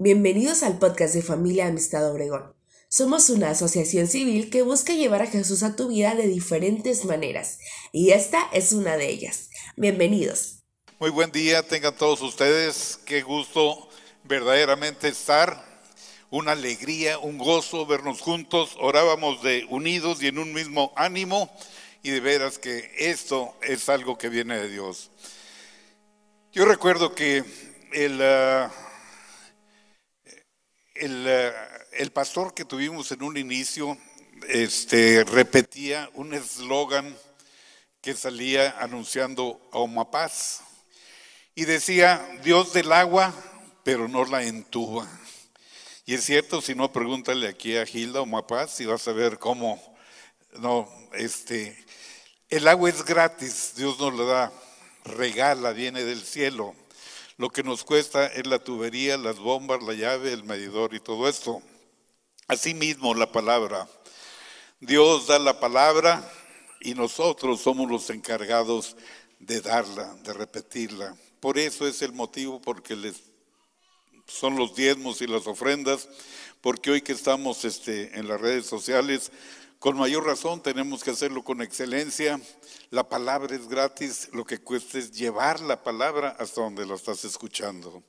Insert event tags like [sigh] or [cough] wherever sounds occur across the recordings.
Bienvenidos al podcast de Familia Amistad Obregón. Somos una asociación civil que busca llevar a Jesús a tu vida de diferentes maneras, y esta es una de ellas. Bienvenidos. Muy buen día, tengan todos ustedes. Qué gusto verdaderamente estar. Una alegría, un gozo vernos juntos. Orábamos de unidos y en un mismo ánimo, y de veras que esto es algo que viene de Dios. Yo recuerdo que el. ah, el, eh, el pastor que tuvimos en un inicio este, repetía un eslogan que salía anunciando a Omapaz y decía, Dios del agua, pero no la entuba. Y es cierto, si no, pregúntale aquí a Gilda Omapaz y vas a ver cómo, no, este, el agua es gratis, Dios nos la da, regala, viene del cielo. Lo que nos cuesta es la tubería, las bombas, la llave, el medidor y todo esto. Asimismo, la palabra. Dios da la palabra y nosotros somos los encargados de darla, de repetirla. Por eso es el motivo porque les son los diezmos y las ofrendas, porque hoy que estamos este, en las redes sociales, con mayor razón tenemos que hacerlo con excelencia. La palabra es gratis, lo que cuesta es llevar la palabra hasta donde la estás escuchando.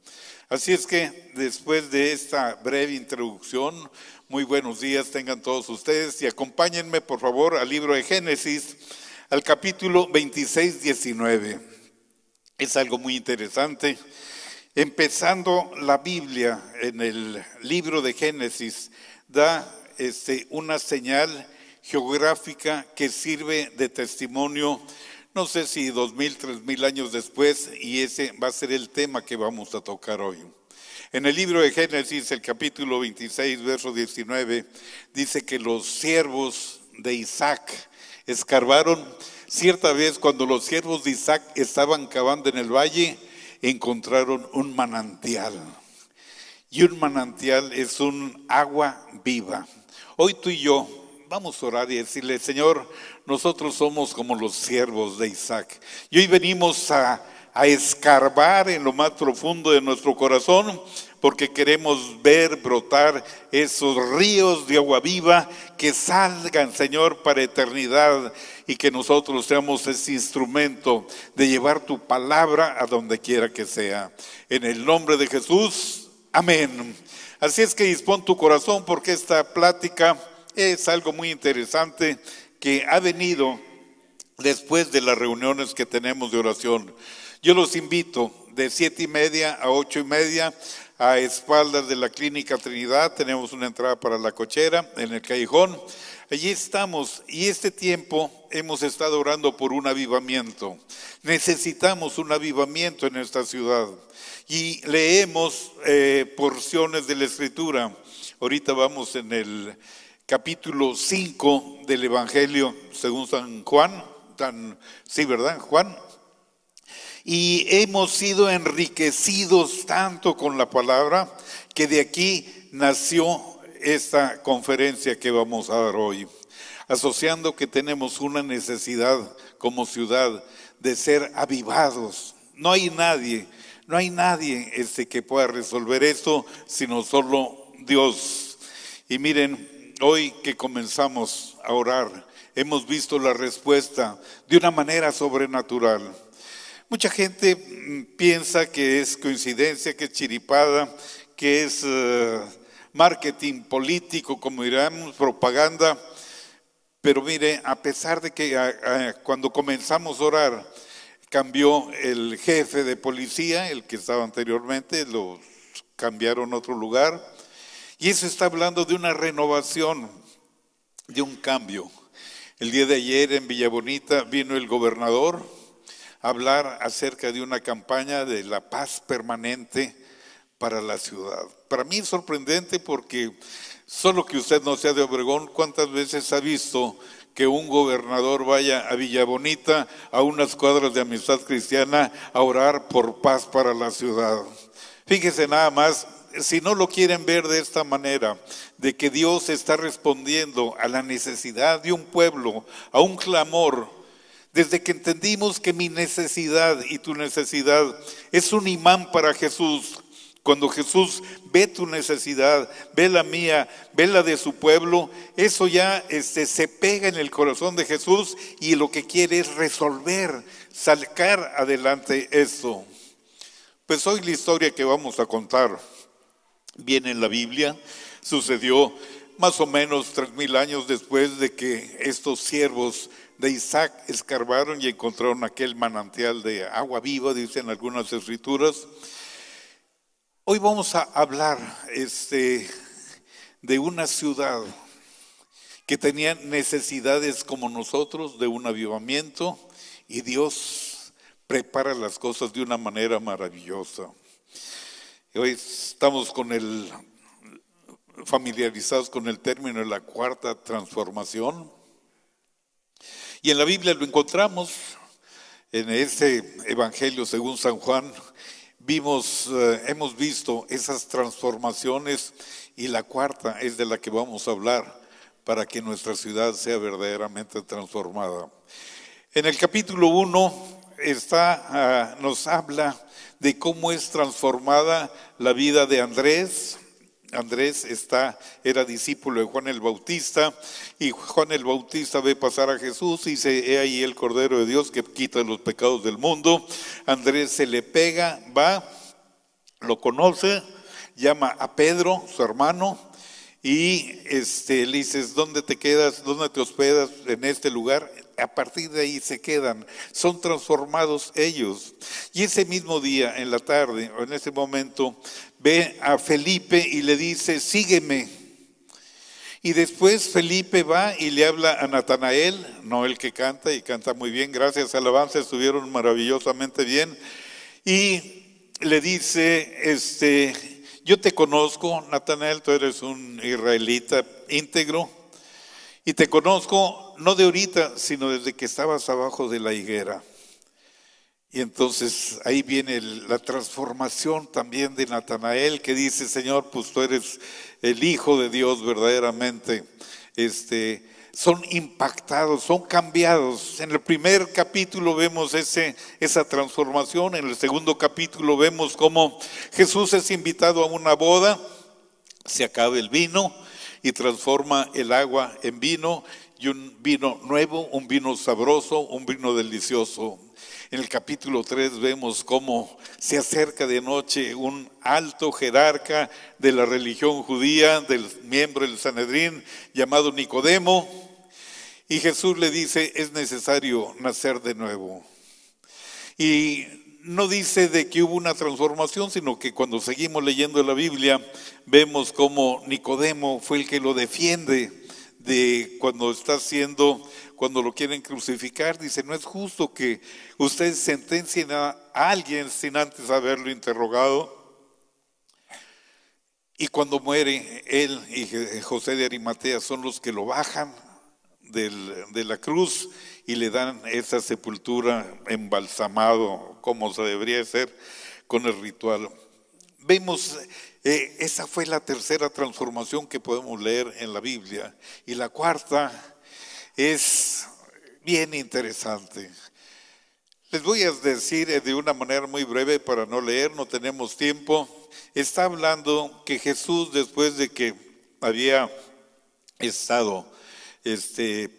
Así es que después de esta breve introducción, muy buenos días tengan todos ustedes y acompáñenme por favor al libro de Génesis, al capítulo 26, 19. Es algo muy interesante. Empezando la Biblia en el libro de Génesis, da este, una señal geográfica que sirve de testimonio, no sé si dos mil, tres mil años después, y ese va a ser el tema que vamos a tocar hoy. En el libro de Génesis, el capítulo 26, verso 19, dice que los siervos de Isaac escarbaron cierta vez cuando los siervos de Isaac estaban cavando en el valle, encontraron un manantial. Y un manantial es un agua viva. Hoy tú y yo vamos a orar y decirle, Señor, nosotros somos como los siervos de Isaac. Y hoy venimos a, a escarbar en lo más profundo de nuestro corazón porque queremos ver brotar esos ríos de agua viva que salgan, Señor, para eternidad y que nosotros seamos ese instrumento de llevar tu palabra a donde quiera que sea. En el nombre de Jesús, amén. Así es que dispón tu corazón porque esta plática es algo muy interesante que ha venido después de las reuniones que tenemos de oración. Yo los invito de siete y media a ocho y media a espaldas de la Clínica Trinidad. Tenemos una entrada para la cochera en el callejón. Allí estamos y este tiempo hemos estado orando por un avivamiento. Necesitamos un avivamiento en esta ciudad y leemos eh, porciones de la Escritura. Ahorita vamos en el capítulo 5 del Evangelio según San Juan, tan, sí, ¿verdad? Juan. Y hemos sido enriquecidos tanto con la palabra que de aquí nació esta conferencia que vamos a dar hoy, asociando que tenemos una necesidad como ciudad de ser avivados. No hay nadie, no hay nadie este que pueda resolver esto, sino solo Dios. Y miren, hoy que comenzamos a orar, hemos visto la respuesta de una manera sobrenatural. Mucha gente mm, piensa que es coincidencia, que es chiripada, que es uh, marketing político, como diríamos, propaganda. Pero mire, a pesar de que cuando comenzamos a orar, cambió el jefe de policía, el que estaba anteriormente, lo cambiaron a otro lugar. Y eso está hablando de una renovación, de un cambio. El día de ayer en Villa Bonita vino el gobernador, hablar acerca de una campaña de la paz permanente para la ciudad. Para mí es sorprendente porque solo que usted no sea de Obregón, ¿cuántas veces ha visto que un gobernador vaya a Villa Bonita, a unas cuadras de amistad cristiana, a orar por paz para la ciudad? Fíjese nada más, si no lo quieren ver de esta manera, de que Dios está respondiendo a la necesidad de un pueblo, a un clamor, desde que entendimos que mi necesidad y tu necesidad es un imán para Jesús, Cuando Jesús ve tu necesidad, ve la mía, ve la de su pueblo, eso ya este, se pega en el corazón de Jesús y lo que quiere es resolver, sacar adelante esto. Pues hoy la historia que vamos a contar viene en la Biblia, sucedió más o menos tres mil años después de que estos siervos de Isaac escarbaron y encontraron aquel manantial de agua viva, dicen algunas escrituras. Hoy vamos a hablar este, de una ciudad que tenía necesidades como nosotros de un avivamiento y Dios prepara las cosas de una manera maravillosa. Hoy estamos con el familiarizados con el término de la cuarta transformación. Y en la Biblia lo encontramos en ese evangelio según San Juan, vimos, eh, hemos visto esas transformaciones y la cuarta es de la que vamos a hablar para que nuestra ciudad sea verdaderamente transformada. En el capítulo 1 está, ah, nos habla de cómo es transformada la vida de Andrés, Andrés está, era discípulo de Juan el Bautista y Juan el Bautista ve pasar a Jesús y dice, he ahí el Cordero de Dios que quita los pecados del mundo. Andrés se le pega, va, lo conoce, llama a Pedro, su hermano, y este, le dices, ¿dónde te quedas? ¿Dónde te hospedas en este lugar? A partir de ahí se quedan, son transformados ellos. Y ese mismo día, en la tarde, o en ese momento, ve a Felipe y le dice, sígueme. Y después Felipe va y le habla a Natanael, no el que canta, y canta muy bien, gracias, alabanza, estuvieron maravillosamente bien. Y le dice, este, yo te conozco, Natanael, tú eres un israelita íntegro, y te conozco no de ahorita, sino desde que estabas abajo de la higuera. Y entonces ahí viene la transformación también de Natanael que dice, Señor, pues tú eres el Hijo de Dios verdaderamente. Este, son impactados, son cambiados. En el primer capítulo vemos ese, esa transformación, en el segundo capítulo vemos cómo Jesús es invitado a una boda, se acaba el vino y transforma el agua en vino y un vino nuevo, un vino sabroso, un vino delicioso. En el capítulo 3 vemos cómo se acerca de noche un alto jerarca de la religión judía, del miembro del Sanedrín, llamado Nicodemo, y Jesús le dice, es necesario nacer de nuevo. Y no dice de que hubo una transformación, sino que cuando seguimos leyendo la Biblia, vemos cómo Nicodemo fue el que lo defiende de cuando está siendo cuando lo quieren crucificar, dice, no es justo que ustedes sentencien a alguien sin antes haberlo interrogado. Y cuando muere él y José de Arimatea son los que lo bajan de la cruz y le dan esa sepultura embalsamado como se debería hacer con el ritual. Vemos, eh, esa fue la tercera transformación que podemos leer en la Biblia. Y la cuarta es bien interesante. Les voy a decir de una manera muy breve para no leer, no tenemos tiempo. Está hablando que Jesús, después de que había estado este,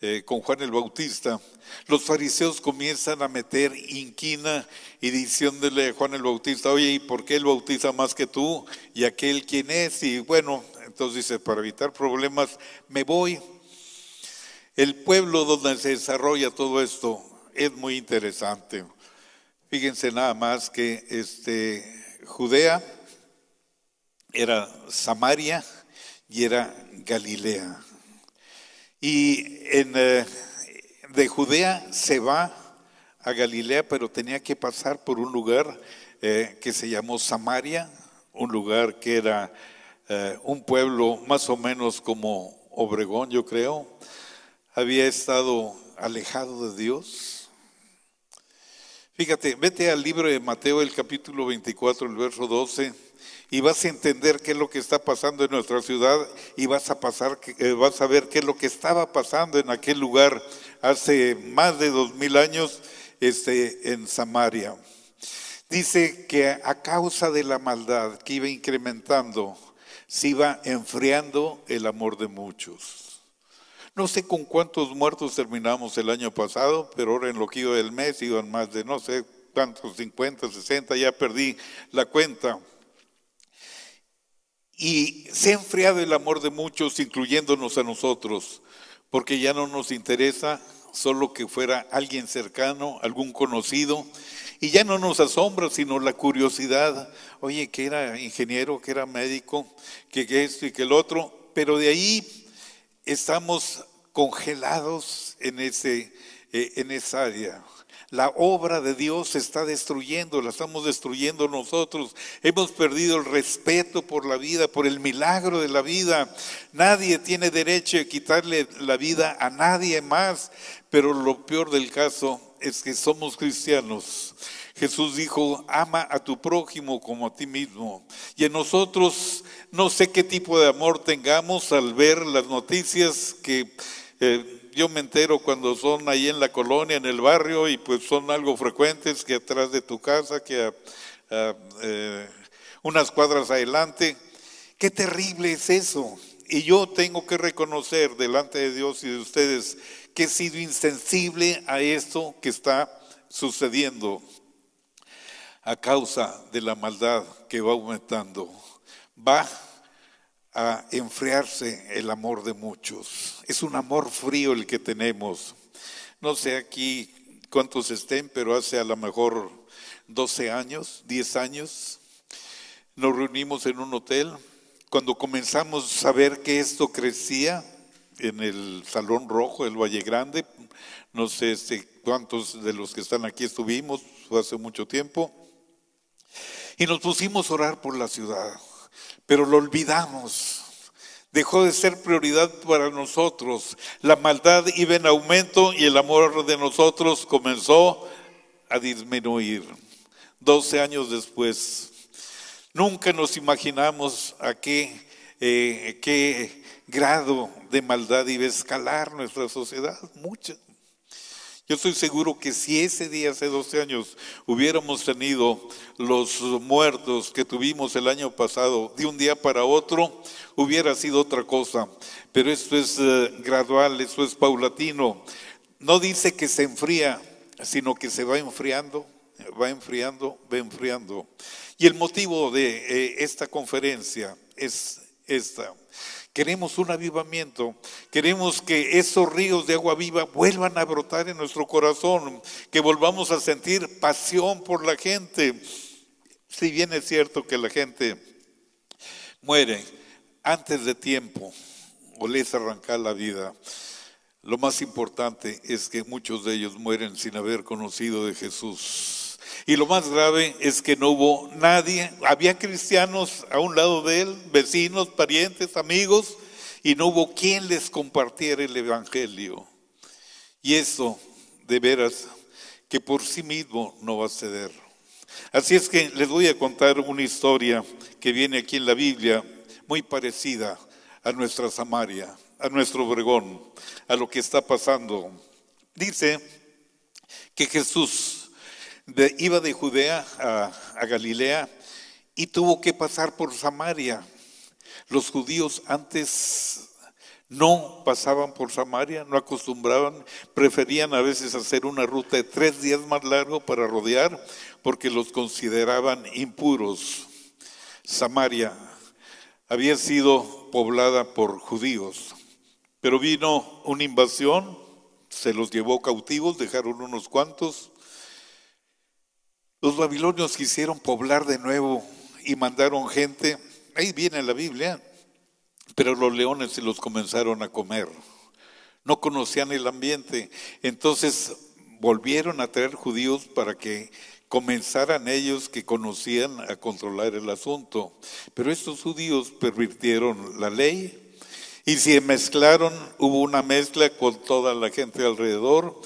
eh, con Juan el Bautista, los fariseos comienzan a meter inquina y diciéndole a Juan el Bautista, oye, ¿y por qué él bautiza más que tú? ¿Y aquel quién es? Y bueno, entonces dice, para evitar problemas, me voy el pueblo donde se desarrolla todo esto es muy interesante. Fíjense nada más que este, Judea era Samaria y era Galilea. Y en, eh, de Judea se va a Galilea, pero tenía que pasar por un lugar eh, que se llamó Samaria, un lugar que era eh, un pueblo más o menos como Obregón, yo creo, había estado alejado de Dios. Fíjate, vete al libro de Mateo, el capítulo 24, el verso 12, y vas a entender qué es lo que está pasando en nuestra ciudad y vas a, pasar, eh, vas a ver qué es lo que estaba pasando en aquel lugar hace más de dos mil años este, en Samaria. Dice que a causa de la maldad que iba incrementando, se iba enfriando el amor de muchos. No sé con cuántos muertos terminamos el año pasado, pero ahora en lo que iba del mes iban más de no sé cuántos, 50, 60, ya perdí la cuenta. Y se ha enfriado el amor de muchos, incluyéndonos a nosotros, porque ya no nos interesa solo que fuera alguien cercano, algún conocido, y ya no nos asombra, sino la curiosidad, oye, que era ingeniero, que era médico, que, esto y que el otro, pero de ahí estamos congelados en, ese, eh, en esa área. La obra de Dios se está destruyendo, la estamos destruyendo nosotros. Hemos perdido el respeto por la vida, por el milagro de la vida. Nadie tiene derecho a quitarle la vida a nadie más. Pero lo peor del caso es que somos cristianos. Jesús dijo, ama a tu prójimo como a ti mismo. Y en nosotros no sé qué tipo de amor tengamos al ver las noticias que... Eh, yo me entero cuando son ahí en la colonia, en el barrio, y pues son algo frecuentes que atrás de tu casa, que eh, unas cuadras adelante. Qué terrible es eso. Y yo tengo que reconocer delante de Dios y de ustedes que he sido insensible a esto que está sucediendo a causa de la maldad que va aumentando. Va a enfriarse el amor de muchos. Es un amor frío el que tenemos. No sé aquí cuántos estén, pero hace a lo mejor 12 años, 10 años, nos reunimos en un hotel. Cuando comenzamos a ver que esto crecía en el Salón Rojo del Valle Grande, no sé este, cuántos de los que están aquí estuvimos, hace mucho tiempo, y nos pusimos a orar por la ciudad pero lo olvidamos. Dejó de ser prioridad para nosotros. La maldad iba en aumento y el amor de nosotros comenzó a disminuir. Doce años después, nunca nos imaginamos a qué, eh, qué grado de maldad iba a escalar nuestra sociedad. Mucha, yo estoy seguro que si ese día, hace 12 años, hubiéramos tenido los muertos que tuvimos el año pasado de un día para otro, hubiera sido otra cosa. Pero esto es eh, gradual, esto es paulatino. No dice que se enfría, sino que se va enfriando, va enfriando, va enfriando. Y el motivo de eh, esta conferencia es esta. Queremos un avivamiento. Queremos que esos ríos de agua viva vuelvan a brotar en nuestro corazón, que volvamos a sentir pasión por la gente. Si bien es cierto que la gente muere antes de tiempo o les arranca la vida, lo más importante es que muchos de ellos mueren sin haber conocido de Jesús. Y lo más grave es que no hubo nadie, había cristianos a un lado de él, vecinos, parientes, amigos, y no hubo quien les compartiera el Evangelio. Y eso, de veras, que por sí mismo no va a ceder. Así es que les voy a contar una historia que viene aquí en la Biblia, muy parecida a nuestra Samaria, a nuestro Obregón, a lo que está pasando. Dice que Jesús iba de Judea a, Galilea y tuvo que pasar por Samaria. Los judíos antes no pasaban por Samaria, no acostumbraban, preferían a veces hacer una ruta de tres días más largo para rodear porque los consideraban impuros. Samaria había sido poblada por judíos, pero vino una invasión, se los llevó cautivos, dejaron unos cuantos, los babilonios quisieron poblar de nuevo y mandaron gente, ahí viene la Biblia, pero los leones se los comenzaron a comer. No conocían el ambiente. Entonces volvieron a traer judíos para que comenzaran ellos que conocían a controlar el asunto. Pero estos judíos pervirtieron la ley y se mezclaron, hubo una mezcla con toda la gente alrededor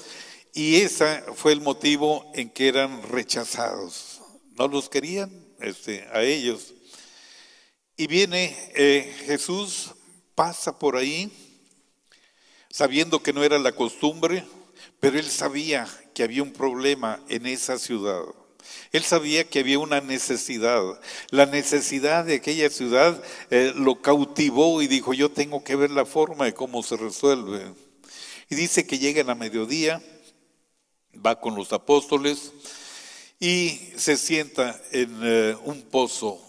y ese fue el motivo en que eran rechazados. No los querían este, a ellos. Y viene eh, Jesús, pasa por ahí, sabiendo que no era la costumbre, pero él sabía que había un problema en esa ciudad. Él sabía que había una necesidad. La necesidad de aquella ciudad eh, lo cautivó y dijo, yo tengo que ver la forma de cómo se resuelve. Y dice que llega a mediodía, va con los apóstoles y se sienta en eh, un pozo,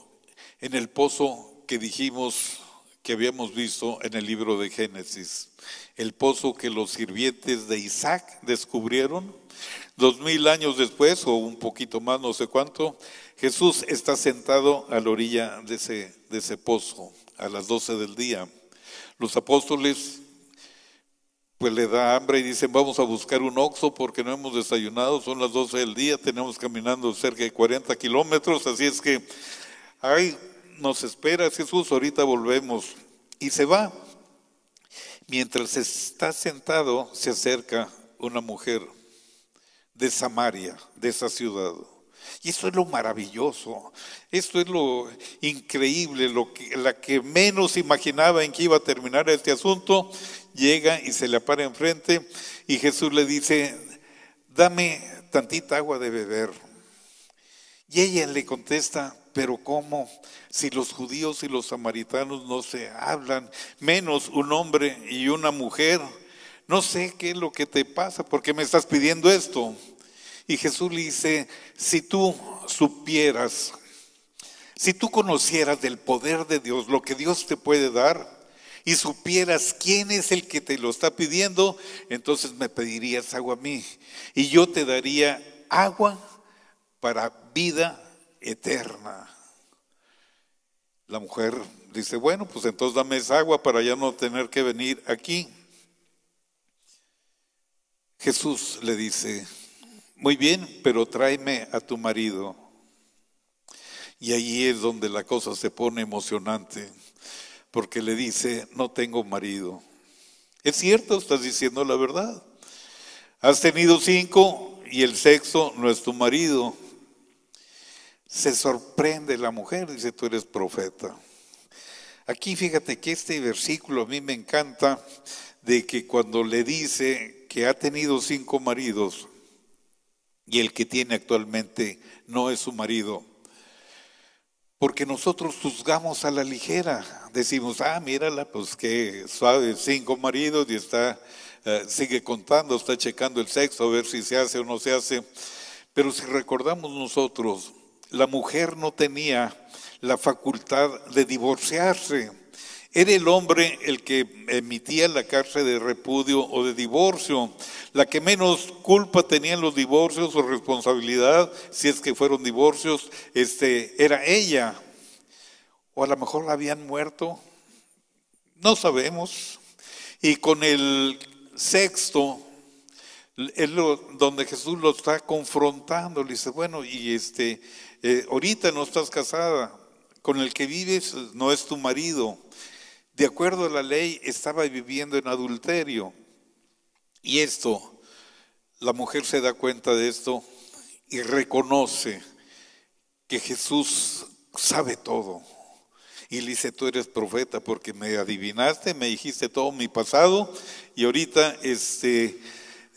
en el pozo que dijimos que habíamos visto en el libro de Génesis, el pozo que los sirvientes de Isaac descubrieron. Dos mil años después, o un poquito más, no sé cuánto, Jesús está sentado a la orilla de ese, de ese pozo a las doce del día. Los apóstoles pues le da hambre y dicen vamos a buscar un oxo porque no hemos desayunado, son las 12 del día, tenemos caminando cerca de 40 kilómetros, así es que ay, nos espera Jesús, ahorita volvemos. Y se va. Mientras está sentado, se acerca una mujer de Samaria, de esa ciudad. Y eso es lo maravilloso, esto es lo increíble, lo que, la que menos imaginaba en que iba a terminar este asunto, llega y se le para enfrente y Jesús le dice, dame tantita agua de beber. Y ella le contesta, pero ¿cómo? Si los judíos y los samaritanos no se hablan, menos un hombre y una mujer. No sé qué es lo que te pasa, porque me estás pidiendo esto? Y Jesús le dice, si tú supieras, si tú conocieras del poder de Dios, lo que Dios te puede dar, y supieras quién es el que te lo está pidiendo, entonces me pedirías agua a mí. Y yo te daría agua para vida eterna. La mujer dice, bueno, pues entonces dame esa agua para ya no tener que venir aquí. Jesús le dice, muy bien, pero tráeme a tu marido. Y ahí es donde la cosa se pone emocionante, porque le dice, no tengo marido. Es cierto, estás diciendo la verdad. Has tenido cinco y el sexo no es tu marido. Se sorprende la mujer, dice, tú eres profeta. Aquí fíjate que este versículo a mí me encanta de que cuando le dice que ha tenido cinco maridos y el que tiene actualmente no es su marido, porque nosotros juzgamos a la ligera, decimos, ah, mírala, pues qué suave, cinco maridos y está, eh, sigue contando, está checando el sexo a ver si se hace o no se hace. Pero si recordamos nosotros, la mujer no tenía la facultad de divorciarse. Era el hombre el que emitía la carta de repudio o de divorcio. La que menos culpa tenía en los divorcios o responsabilidad, si es que fueron divorcios, este, era ella. O a lo mejor la habían muerto. No sabemos. Y con el sexto, es donde Jesús lo está confrontando. Le dice, bueno, y este, eh, ahorita no estás casada, con el que vives no es tu marido. De acuerdo a la ley, estaba viviendo en adulterio. Y esto, la mujer se da cuenta de esto y reconoce que Jesús sabe todo. Y le dice, tú eres profeta porque me adivinaste, me dijiste todo mi pasado y ahorita este,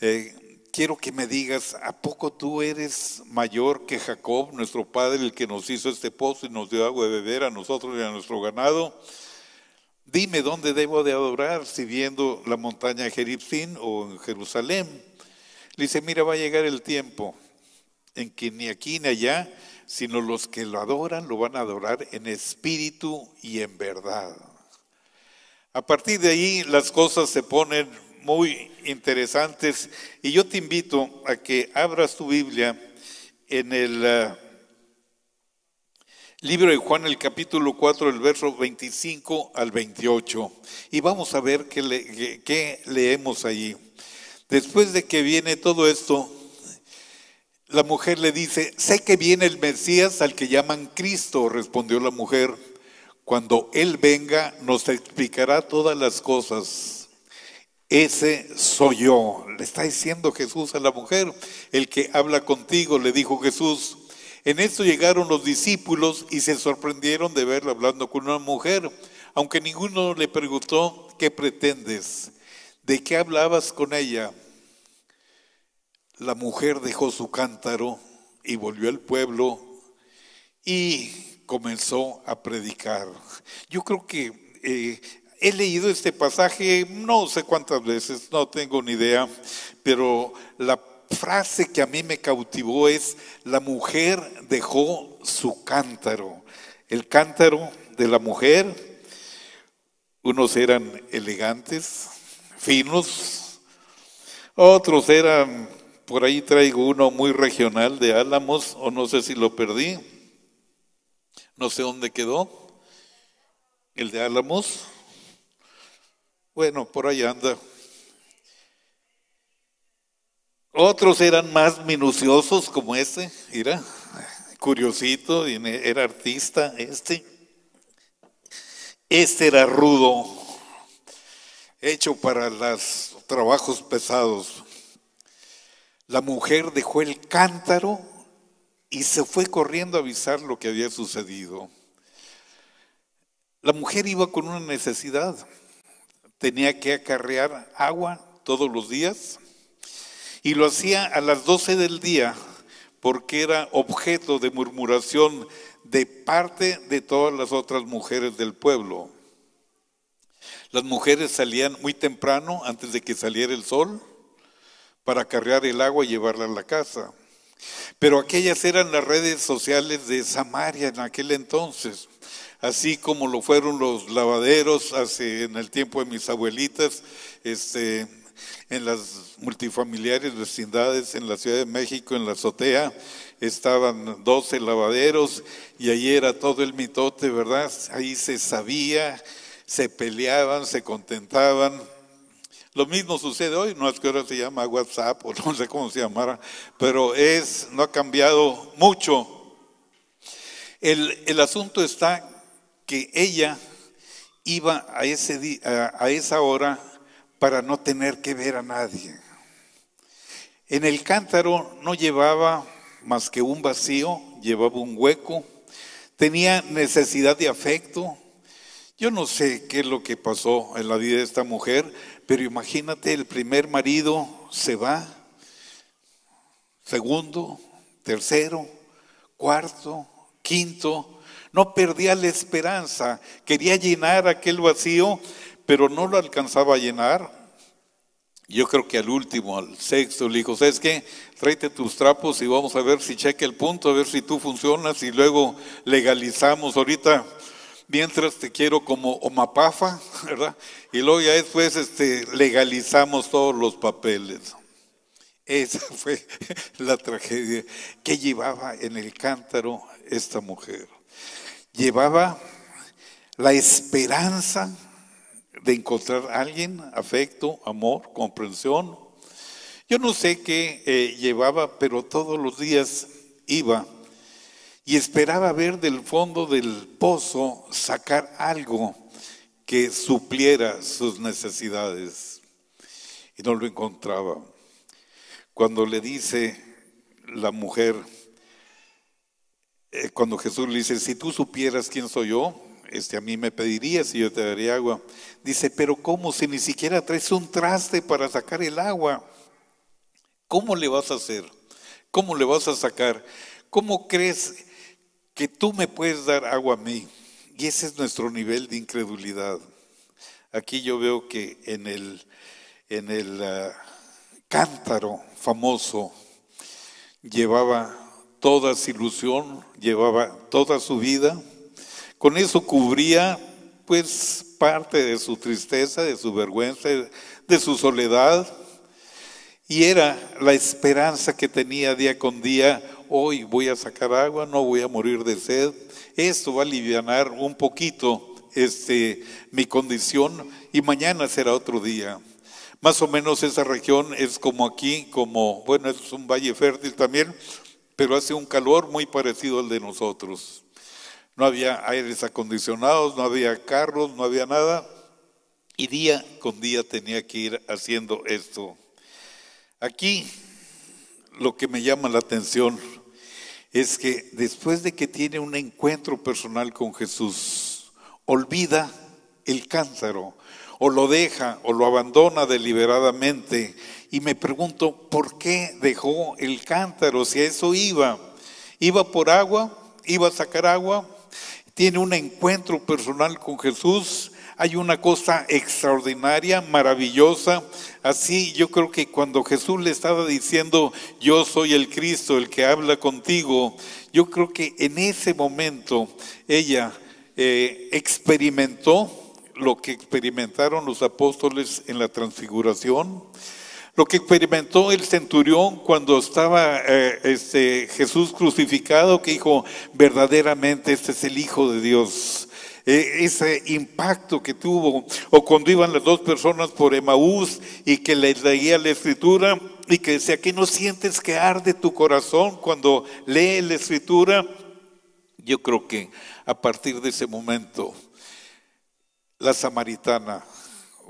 eh, quiero que me digas, ¿a poco tú eres mayor que Jacob, nuestro padre, el que nos hizo este pozo y nos dio agua de beber a nosotros y a nuestro ganado? Dime dónde debo de adorar, si viendo la montaña de o en Jerusalén. Le dice, mira, va a llegar el tiempo en que ni aquí ni allá, sino los que lo adoran lo van a adorar en espíritu y en verdad. A partir de ahí las cosas se ponen muy interesantes y yo te invito a que abras tu Biblia en el uh, libro de Juan, el capítulo 4, el verso 25 al 28 y vamos a ver qué, qué leemos allí. Después de que viene todo esto, la mujer le dice, sé que viene el Mesías al que llaman Cristo, respondió la mujer. Cuando Él venga nos explicará todas las cosas ese soy yo. Le está diciendo Jesús a la mujer, el que habla contigo, le dijo Jesús. En esto llegaron los discípulos y se sorprendieron de verla hablando con una mujer, aunque ninguno le preguntó, ¿qué pretendes? ¿De qué hablabas con ella? La mujer dejó su cántaro y volvió al pueblo y comenzó a predicar. Yo creo que eh, he leído este pasaje no sé cuántas veces, no tengo ni idea, pero la frase que a mí me cautivó es, la mujer dejó su cántaro. El cántaro de la mujer, unos eran elegantes, finos, otros eran, por ahí traigo uno muy regional de Álamos, o no sé si lo perdí, no sé dónde quedó, el de Álamos, bueno, por ahí anda. Otros eran más minuciosos como este, mira, curiosito, era artista este. Este era rudo, hecho para los trabajos pesados. La mujer dejó el cántaro y se fue corriendo a avisar lo que había sucedido. La mujer iba con una necesidad, tenía que acarrear agua todos los días y lo hacía a las 12 del día porque era objeto de murmuración de parte de todas las otras mujeres del pueblo. Las mujeres salían muy temprano, antes de que saliera el sol, para cargar el agua y llevarla a la casa. Pero aquellas eran las redes sociales de Samaria en aquel entonces, así como lo fueron los lavaderos hace, en el tiempo de mis abuelitas, este, en las multifamiliares vecindades en la Ciudad de México, en la azotea, estaban 12 lavaderos y ahí era todo el mitote, ¿verdad? Ahí se sabía, se peleaban, se contentaban. Lo mismo sucede hoy, no es que ahora se llama WhatsApp o [laughs] no sé cómo se llamara, pero es, no ha cambiado mucho. El, el asunto está que ella iba a, ese a esa hora para no tener que ver a nadie. En el cántaro no llevaba más que un vacío, llevaba un hueco, tenía necesidad de afecto. Yo no sé qué es lo que pasó en la vida de esta mujer, pero imagínate, el primer marido se va, segundo, tercero, cuarto, quinto, no perdía la esperanza, quería llenar aquel vacío pero no lo alcanzaba a llenar. Yo creo que al último, al sexto, le dijo, ¿sabes qué? Tráete tus trapos y vamos a ver si cheque el punto, a ver si tú funcionas y luego legalizamos ahorita. Mientras te quiero como omapafa, [laughs] ¿verdad? Y luego ya después este, legalizamos todos los papeles. Esa [laughs] fue la tragedia que llevaba en el cántaro esta mujer. Llevaba la esperanza de encontrar a alguien, afecto, amor, comprensión. Yo no sé qué eh, llevaba, pero todos los días iba y esperaba ver del fondo del pozo sacar algo que supliera sus necesidades. Y no lo encontraba. Cuando le dice la mujer, eh, cuando Jesús le dice, si tú supieras quién soy yo, este, a mí me pedirías y yo te daría agua. Dice, pero ¿cómo si ni siquiera traes un traste para sacar el agua? ¿Cómo le vas a hacer? ¿Cómo le vas a sacar? ¿Cómo crees que tú me puedes dar agua a mí? Y ese es nuestro nivel de incredulidad. Aquí yo veo que en el, en el ah, cántaro famoso llevaba toda su ilusión, llevaba toda su vida, con eso cubría pues parte de su tristeza, de su vergüenza, de su soledad. Y era la esperanza que tenía día con día, hoy voy a sacar agua, no voy a morir de sed. Esto va a aliviar un poquito este, mi condición y mañana será otro día. Más o menos esa región es como aquí, como, bueno, es un valle fértil también, pero hace un calor muy parecido al de nosotros no había aires acondicionados, no había carros, no había nada. Y día con día tenía que ir haciendo esto. Aquí lo que me llama la atención es que después de que tiene un encuentro personal con Jesús, olvida el cántaro, o lo deja, o lo abandona deliberadamente. Y me pregunto, ¿por qué dejó el cántaro si a eso iba? Iba por agua, iba a sacar agua, tiene un encuentro personal con Jesús. Hay una cosa extraordinaria, maravillosa. Así yo creo que cuando Jesús le estaba diciendo, yo soy el Cristo, el que habla contigo, yo creo que en ese momento ella eh, experimentó lo que experimentaron los apóstoles en la transfiguración, lo que experimentó el centurión cuando estaba eh, este, Jesús crucificado, que dijo, verdaderamente este es el Hijo de Dios. E, ese impacto que tuvo, o cuando iban las dos personas por Emaús y que les leía la escritura y que decía, que no sientes que arde tu corazón cuando lee la escritura? Yo creo que a partir de ese momento la samaritana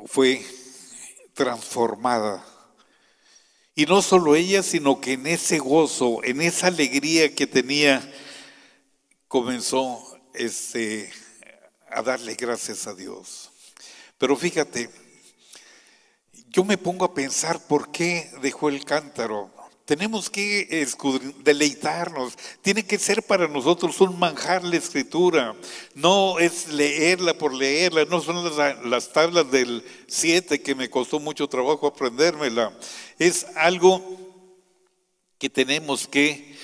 fue transformada. Y no solo ella, sino que en ese gozo, en esa alegría que tenía, comenzó este, a darle gracias a Dios. Pero fíjate, yo me pongo a pensar por qué dejó el cántaro. Tenemos que deleitarnos. Tiene que ser para nosotros un manjar la escritura. No es leerla por leerla. No son las, las tablas del 7 que me costó mucho trabajo aprendérmela. Es algo que tenemos que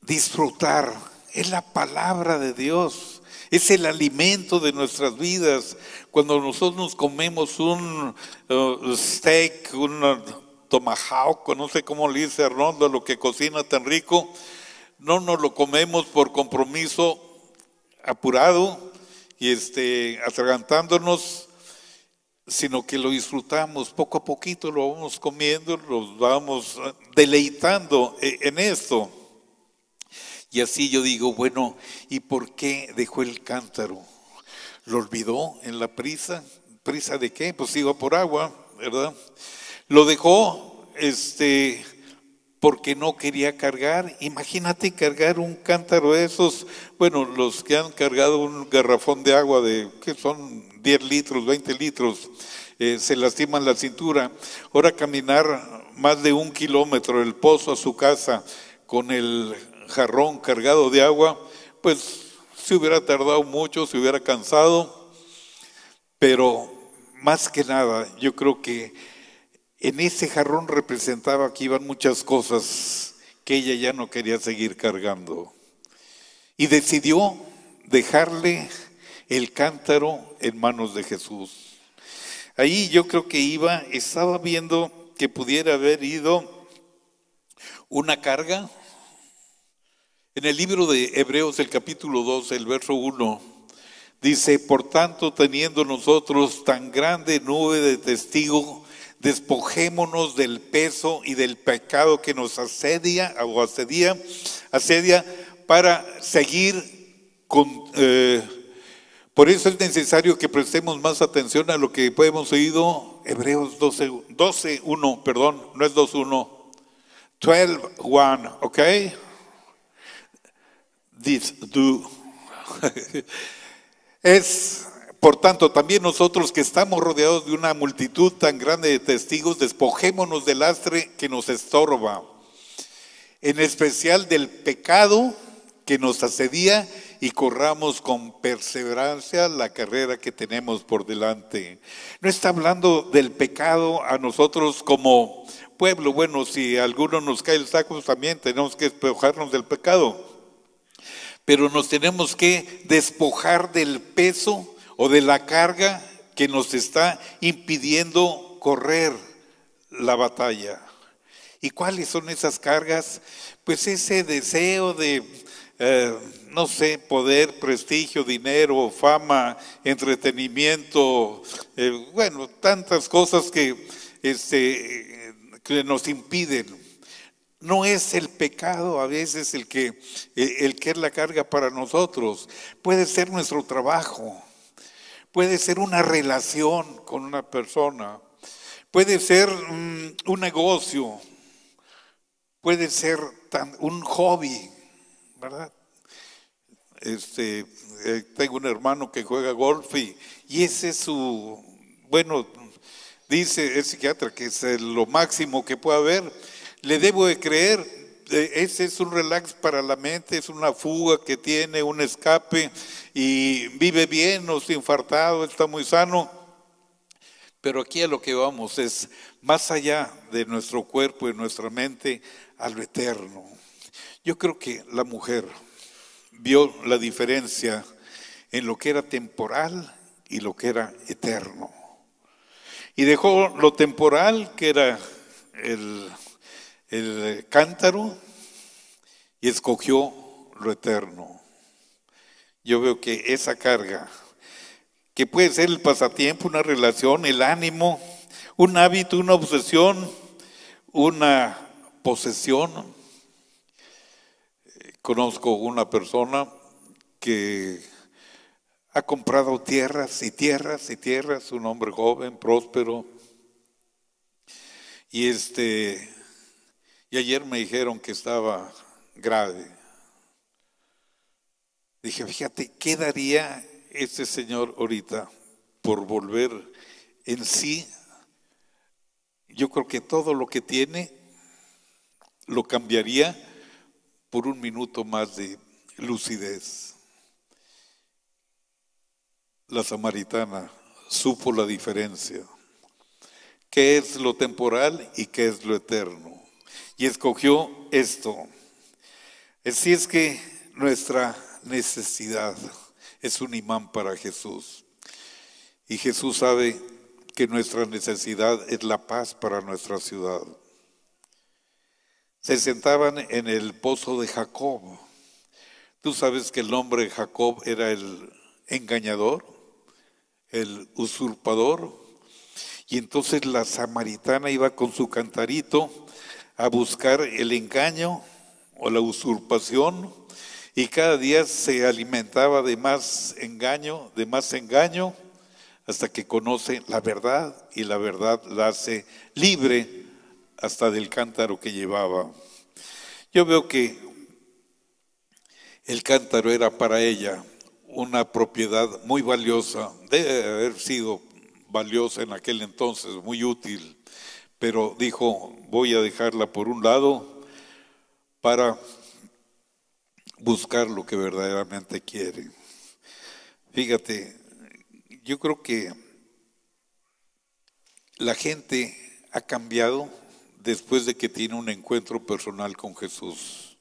disfrutar. Es la palabra de Dios. Es el alimento de nuestras vidas. Cuando nosotros nos comemos un uh, steak, un tomahawk, no sé cómo le dice Arnoldo, lo que cocina tan rico, no nos lo comemos por compromiso apurado y este, atragantándonos, sino que lo disfrutamos poco a poquito, lo vamos comiendo, lo vamos deleitando e, en esto. Y así yo digo, bueno, ¿y por qué dejó el cántaro? ¿Lo olvidó en la prisa? ¿Prisa de qué? Pues iba por agua, ¿verdad? Lo dejó este, porque no quería cargar. Imagínate cargar un cántaro de esos, bueno, los que han cargado un garrafón de agua de, que son 10 litros, 20 litros, eh, se lastiman la cintura. Ahora caminar más de un kilómetro del pozo a su casa con el jarrón cargado de agua, pues se hubiera tardado mucho, se hubiera cansado, pero más que nada, yo creo que en ese jarrón representaba que iban muchas cosas que ella ya no quería seguir cargando. Y decidió dejarle el cántaro en manos de Jesús. Ahí yo creo que iba, estaba viendo que pudiera haber ido una carga. En el libro de Hebreos, el capítulo 2, el verso 1, dice, por tanto, teniendo nosotros tan grande nube de testigos, despojémonos del peso y del pecado que nos asedia o asedia, asedia para seguir con... Eh, por eso es necesario que prestemos más atención a lo que hemos oído, Hebreos 12, 12 1, perdón, no es 2, 1, 12, 1, ¿ok? This do. [laughs] es por tanto, también nosotros que estamos rodeados de una multitud tan grande de testigos, despojémonos del lastre que nos estorba, en especial del pecado que nos asedía y corramos con perseverancia la carrera que tenemos por delante. No está hablando del pecado a nosotros como pueblo. Bueno, si alguno nos cae el saco, pues también tenemos que despojarnos del pecado. Pero nos tenemos que despojar del peso o de la carga que nos está impidiendo correr la batalla. ¿Y cuáles son esas cargas? Pues ese deseo de, eh, no sé, poder, prestigio, dinero, fama, entretenimiento, eh, bueno, tantas cosas que, este, que nos impiden. No es el pecado a veces el que, el que es la carga para nosotros, puede ser nuestro trabajo, puede ser una relación con una persona, puede ser mm, un negocio, puede ser un hobby, ¿verdad? Este, eh, tengo un hermano que juega golf y, y, ese es su, bueno, dice el psiquiatra que es lo máximo que puede haber. Le debo de creer, ese es un relax para la mente, es una fuga que tiene, un escape y vive bien, no está infartado, está muy sano. Pero aquí a lo que vamos es más allá de nuestro cuerpo y nuestra mente a lo eterno. Yo creo que la mujer vio la diferencia en lo que era temporal y lo que era eterno. Y dejó lo temporal, que era el, el cántaro, y escogió lo eterno. Yo veo que esa carga, que puede ser el pasatiempo, una relación, el ánimo, un hábito, una obsesión, una posesión. Conozco una persona que ha comprado tierras y tierras y tierras, un hombre joven, próspero. Y este ayer me dijeron que estaba grave. Dije, fíjate, ¿qué daría este señor ahorita por volver en sí? Yo creo que todo lo que tiene lo cambiaría por un minuto más de lucidez la samaritana supo la diferencia. ¿Qué es lo temporal y qué es lo eterno? Y escogió esto. Así es que nuestra necesidad es un imán para Jesús. Y Jesús sabe que nuestra necesidad es la paz para nuestra ciudad. Se sentaban en el pozo de Jacob. Tú sabes que el nombre Jacob era el engañador el usurpador. Y entonces la samaritana iba con su cantarito a buscar el engaño o la usurpación y cada día se alimentaba de más engaño, de más engaño, hasta que conoce la verdad y la verdad la hace libre hasta del cántaro que llevaba. Yo veo que el cántaro era para ella una propiedad muy valiosa, debe haber sido valiosa en aquel entonces, muy útil, pero dijo, voy a dejarla por un lado para buscar lo que verdaderamente quiere. Fíjate, yo creo que la gente ha cambiado después de que tiene un encuentro personal con Jesús.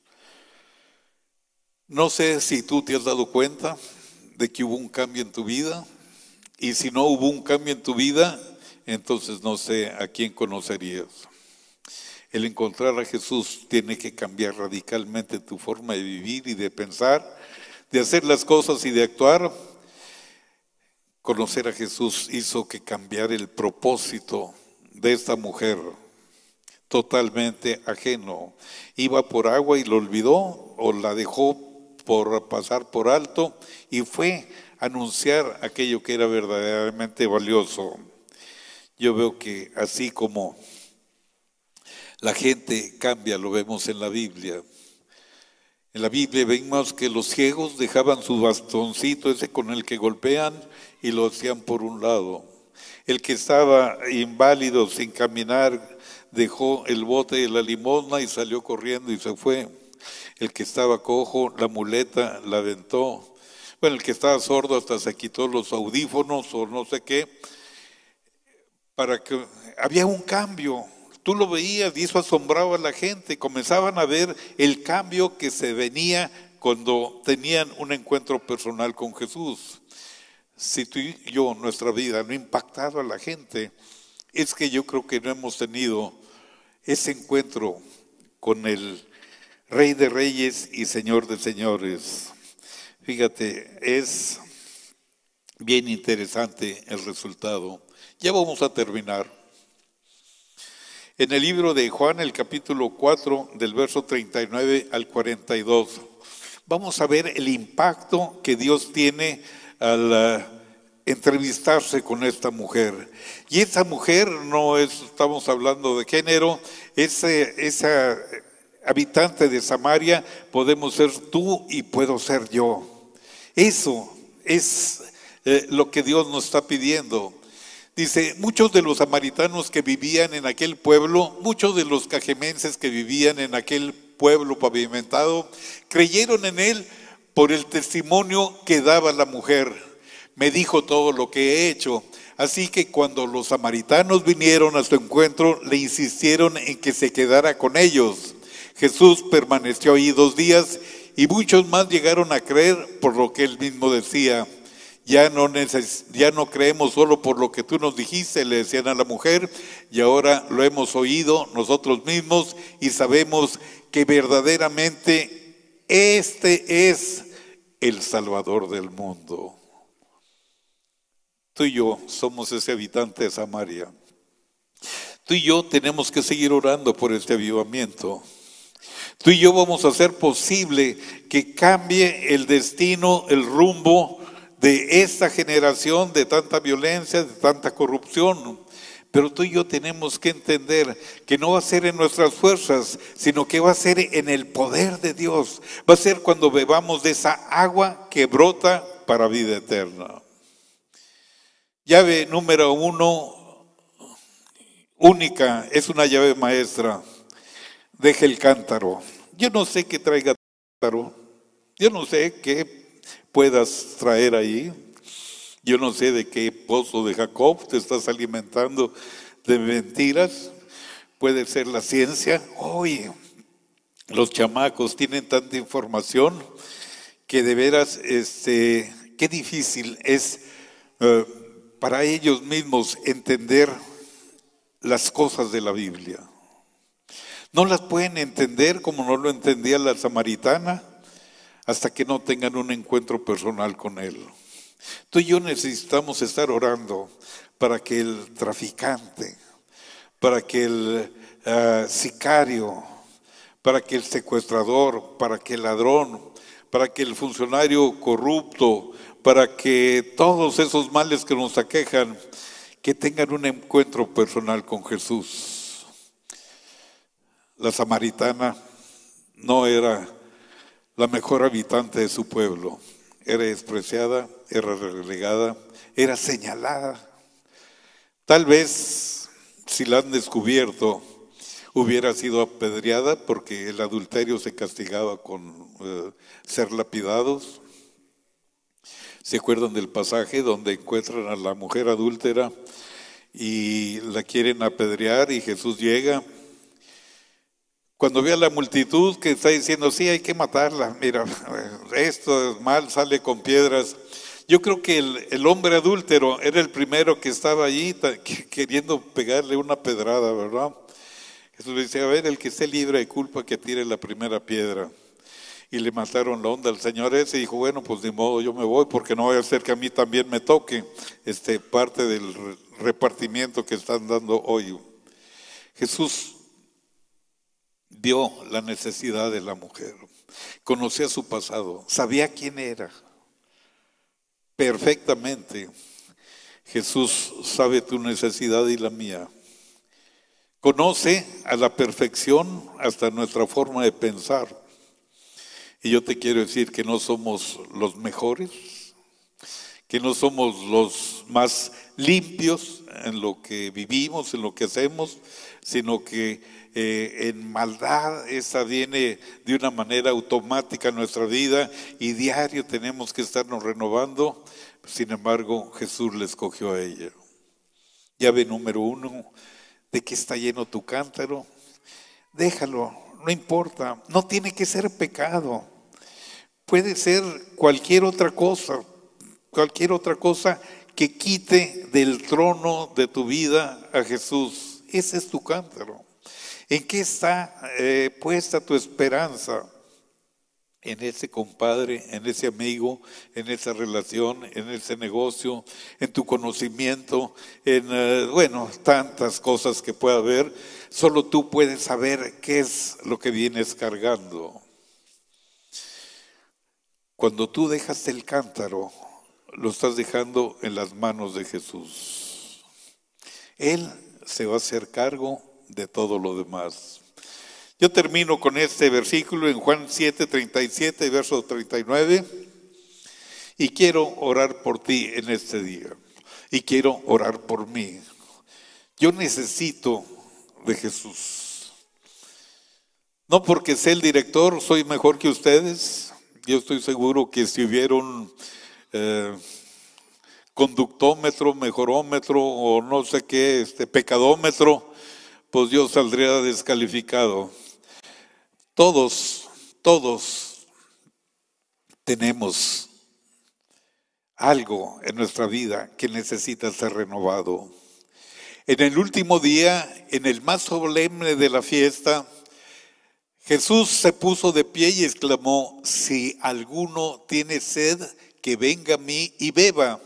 No sé si tú te has dado cuenta, de que hubo un cambio en tu vida. Y si no hubo un cambio en tu vida, entonces no sé a quién conocerías. El encontrar a Jesús tiene que cambiar radicalmente tu forma de vivir y de pensar, de hacer las cosas y de actuar. Conocer a Jesús hizo que cambiar el propósito de esta mujer, totalmente ajeno. Iba por agua y lo olvidó o la dejó por pasar por alto y fue anunciar aquello que era verdaderamente valioso. Yo veo que así como la gente cambia, lo vemos en la Biblia. En la Biblia vemos que los ciegos dejaban su bastoncito ese con el que golpean y lo hacían por un lado. El que estaba inválido sin caminar dejó el bote de la limosna y salió corriendo y se fue. El que estaba cojo, la muleta la aventó. Bueno, el que estaba sordo hasta se quitó los audífonos o no sé qué. Para que había un cambio. Tú lo veías y eso asombraba a la gente. Comenzaban a ver el cambio que se venía cuando tenían un encuentro personal con Jesús. Si tú y yo, nuestra vida, no ha impactado a la gente, es que yo creo que no hemos tenido ese encuentro con el Rey de Reyes y Señor de Señores. Fíjate, es bien interesante el resultado. Ya vamos a terminar. En el libro de Juan, el capítulo 4, del verso 39 al 42, vamos a ver el impacto que Dios tiene al eh, entrevistarse con esta mujer. Y esa mujer no es, estamos hablando de género, ese, esa habitante de Samaria, podemos ser tú y puedo ser yo. Eso es eh, lo que Dios nos está pidiendo. Dice, muchos de los samaritanos que vivían en aquel pueblo, muchos de los cajemenses que vivían en aquel pueblo pavimentado, creyeron en él por el testimonio que daba la mujer. Me dijo todo lo que he hecho. Así que cuando los samaritanos vinieron a su encuentro, le insistieron en que se quedara con ellos. Jesús permaneció ahí dos días y muchos más llegaron a creer por lo que él mismo decía. Ya no, creemos solo por lo que tú nos dijiste, le decían a la mujer, y ahora lo hemos oído nosotros mismos y sabemos que verdaderamente este es el Salvador del mundo. Tú y yo somos ese habitante de Samaria. Tú y yo tenemos que seguir orando por este avivamiento. Tú y yo vamos a hacer posible que cambie el destino, el rumbo de esta generación de tanta violencia, de tanta corrupción. Pero tú y yo tenemos que entender que no va a ser en nuestras fuerzas, sino que va a ser en el poder de Dios. Va a ser cuando bebamos de esa agua que brota para vida eterna. Llave número uno, única, es una llave maestra. Deje el cántaro. Yo no sé qué traiga cántaro. Yo no sé qué puedas traer ahí. Yo no sé de qué pozo de Jacob te estás alimentando de mentiras. Puede ser la ciencia. Oye, los chamacos tienen tanta información que de veras, este, qué difícil es eh, para ellos mismos entender las cosas de la Biblia. No las pueden entender como no lo entendía la samaritana hasta que no tengan un encuentro personal con Él. Tú y yo necesitamos estar orando para que el traficante, para que el ah, sicario, para que el secuestrador, para que el ladrón, para que el funcionario corrupto, para que todos esos males que nos aquejan, que tengan un encuentro personal con Jesús. La samaritana no era la mejor habitante de su pueblo, era despreciada, era relegada, era señalada. Tal vez si la han descubierto, hubiera sido apedreada porque el adulterio se castigaba con eh, ser lapidados. ¿Se acuerdan del pasaje donde encuentran a la mujer adúltera y la quieren apedrear y Jesús llega? Cuando ve a la multitud que está diciendo, sí, hay que matarla, mira, esto es mal, sale con piedras. Yo creo que el, hombre adúltero era el primero que estaba allí queriendo pegarle una pedrada, ¿verdad? Jesús le dice, a ver, el que esté libre de culpa que tire la primera piedra y le mataron la onda al señor ese y dijo, bueno, pues de modo yo me voy porque no voy a hacer que a mí también me toque este, parte del repartimiento que están dando hoy. Jesús vio la necesidad de la mujer, conocía su pasado, sabía quién era perfectamente. Jesús sabe tu necesidad y la mía. Conoce a la perfección hasta nuestra forma de pensar. Y yo te quiero decir que no somos los mejores, que no somos los más limpios en lo que vivimos, en lo que hacemos, sino que eh, en maldad esa viene de una manera automática en nuestra vida y diario tenemos que estarnos renovando. Sin embargo, Jesús le escogió a ella. Llave número uno, ¿de qué está lleno tu cántaro? Déjalo, no importa, no tiene que ser pecado. Puede ser cualquier otra cosa, cualquier otra cosa que quite del trono de tu vida a Jesús. Ese es tu cántaro. ¿En qué está eh, puesta tu esperanza? En ese compadre, en ese amigo, en esa relación, en ese negocio, en tu conocimiento, en, eh, bueno, tantas cosas que pueda haber. Solo tú puedes saber qué es lo que vienes cargando. Cuando tú dejas el cántaro, lo estás dejando en las manos de Jesús. Él se va a hacer cargo de todo lo demás. Yo termino con este versículo en Juan 7, 37, verso 39. Y quiero orar por ti en este día. Y quiero orar por mí. Yo necesito de Jesús. No porque sea el director, soy mejor que ustedes. Yo estoy seguro que si hubiera un eh, conductómetro, mejorómetro o no sé qué, este pecadómetro, pues yo saldría descalificado. Todos, todos tenemos algo en nuestra vida que necesita ser renovado. En el último día, en el más solemne de la fiesta, Jesús se puso de pie y exclamó, si alguno tiene sed, que venga a mí y beba.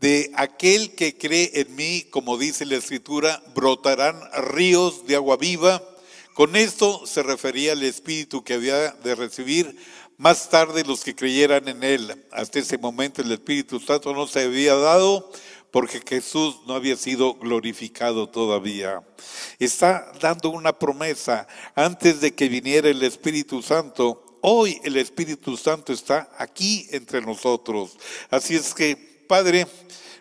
De aquel que cree en mí, como dice la escritura, brotarán ríos de agua viva. Con esto se refería al Espíritu que había de recibir más tarde los que creyeran en Él. Hasta ese momento el Espíritu Santo no se había dado porque Jesús no había sido glorificado todavía. Está dando una promesa antes de que viniera el Espíritu Santo. Hoy el Espíritu Santo está aquí entre nosotros. Así es que, Padre,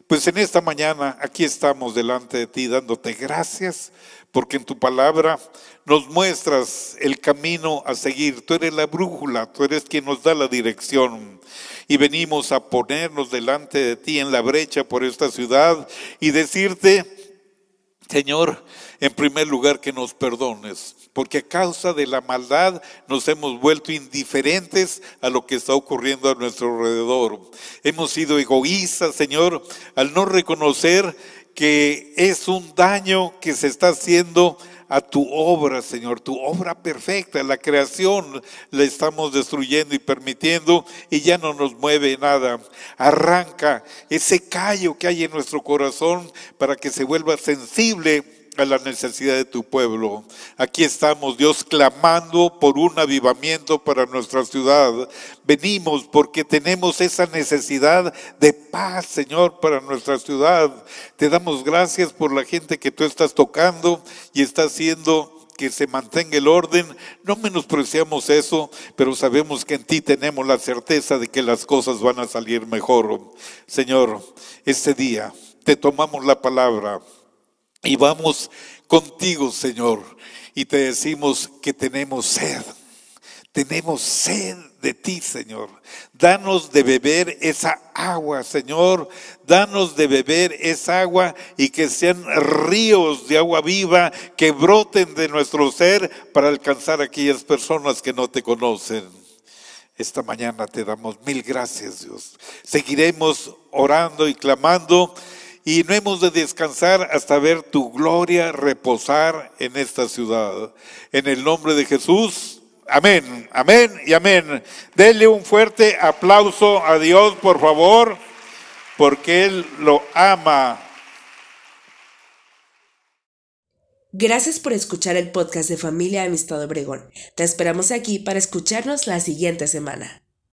pues en esta mañana aquí estamos delante de ti dándote gracias porque en tu palabra nos muestras el camino a seguir. Tú eres la brújula, tú eres quien nos da la dirección. Y venimos a ponernos delante de ti en la brecha por esta ciudad y decirte, Señor, en primer lugar que nos perdones, porque a causa de la maldad nos hemos vuelto indiferentes a lo que está ocurriendo a nuestro alrededor. Hemos sido egoístas, Señor, al no reconocer que es un daño que se está haciendo a tu obra, Señor, tu obra perfecta, la creación la estamos destruyendo y permitiendo y ya no nos mueve nada. Arranca ese callo que hay en nuestro corazón para que se vuelva sensible la necesidad de tu pueblo. Aquí estamos, Dios, clamando por un avivamiento para nuestra ciudad. Venimos porque tenemos esa necesidad de paz, Señor, para nuestra ciudad. Te damos gracias por la gente que tú estás tocando y está haciendo que se mantenga el orden. No menospreciamos eso, pero sabemos que en ti tenemos la certeza de que las cosas van a salir mejor. Señor, este día te tomamos la palabra y vamos contigo, Señor, y te decimos que tenemos sed. Tenemos sed de ti, Señor. Danos de beber esa agua, Señor. Danos de beber esa agua y que sean ríos de agua viva que broten de nuestro ser para alcanzar a aquellas personas que no te conocen. Esta mañana te damos mil gracias, Dios. Seguiremos orando y clamando y no hemos de descansar hasta ver tu gloria reposar en esta ciudad. En el nombre de Jesús, amén, amén y amén. Denle un fuerte aplauso a Dios, por favor, porque Él lo ama. Gracias por escuchar el podcast de Familia Amistad Obregón. Te esperamos aquí para escucharnos la siguiente semana.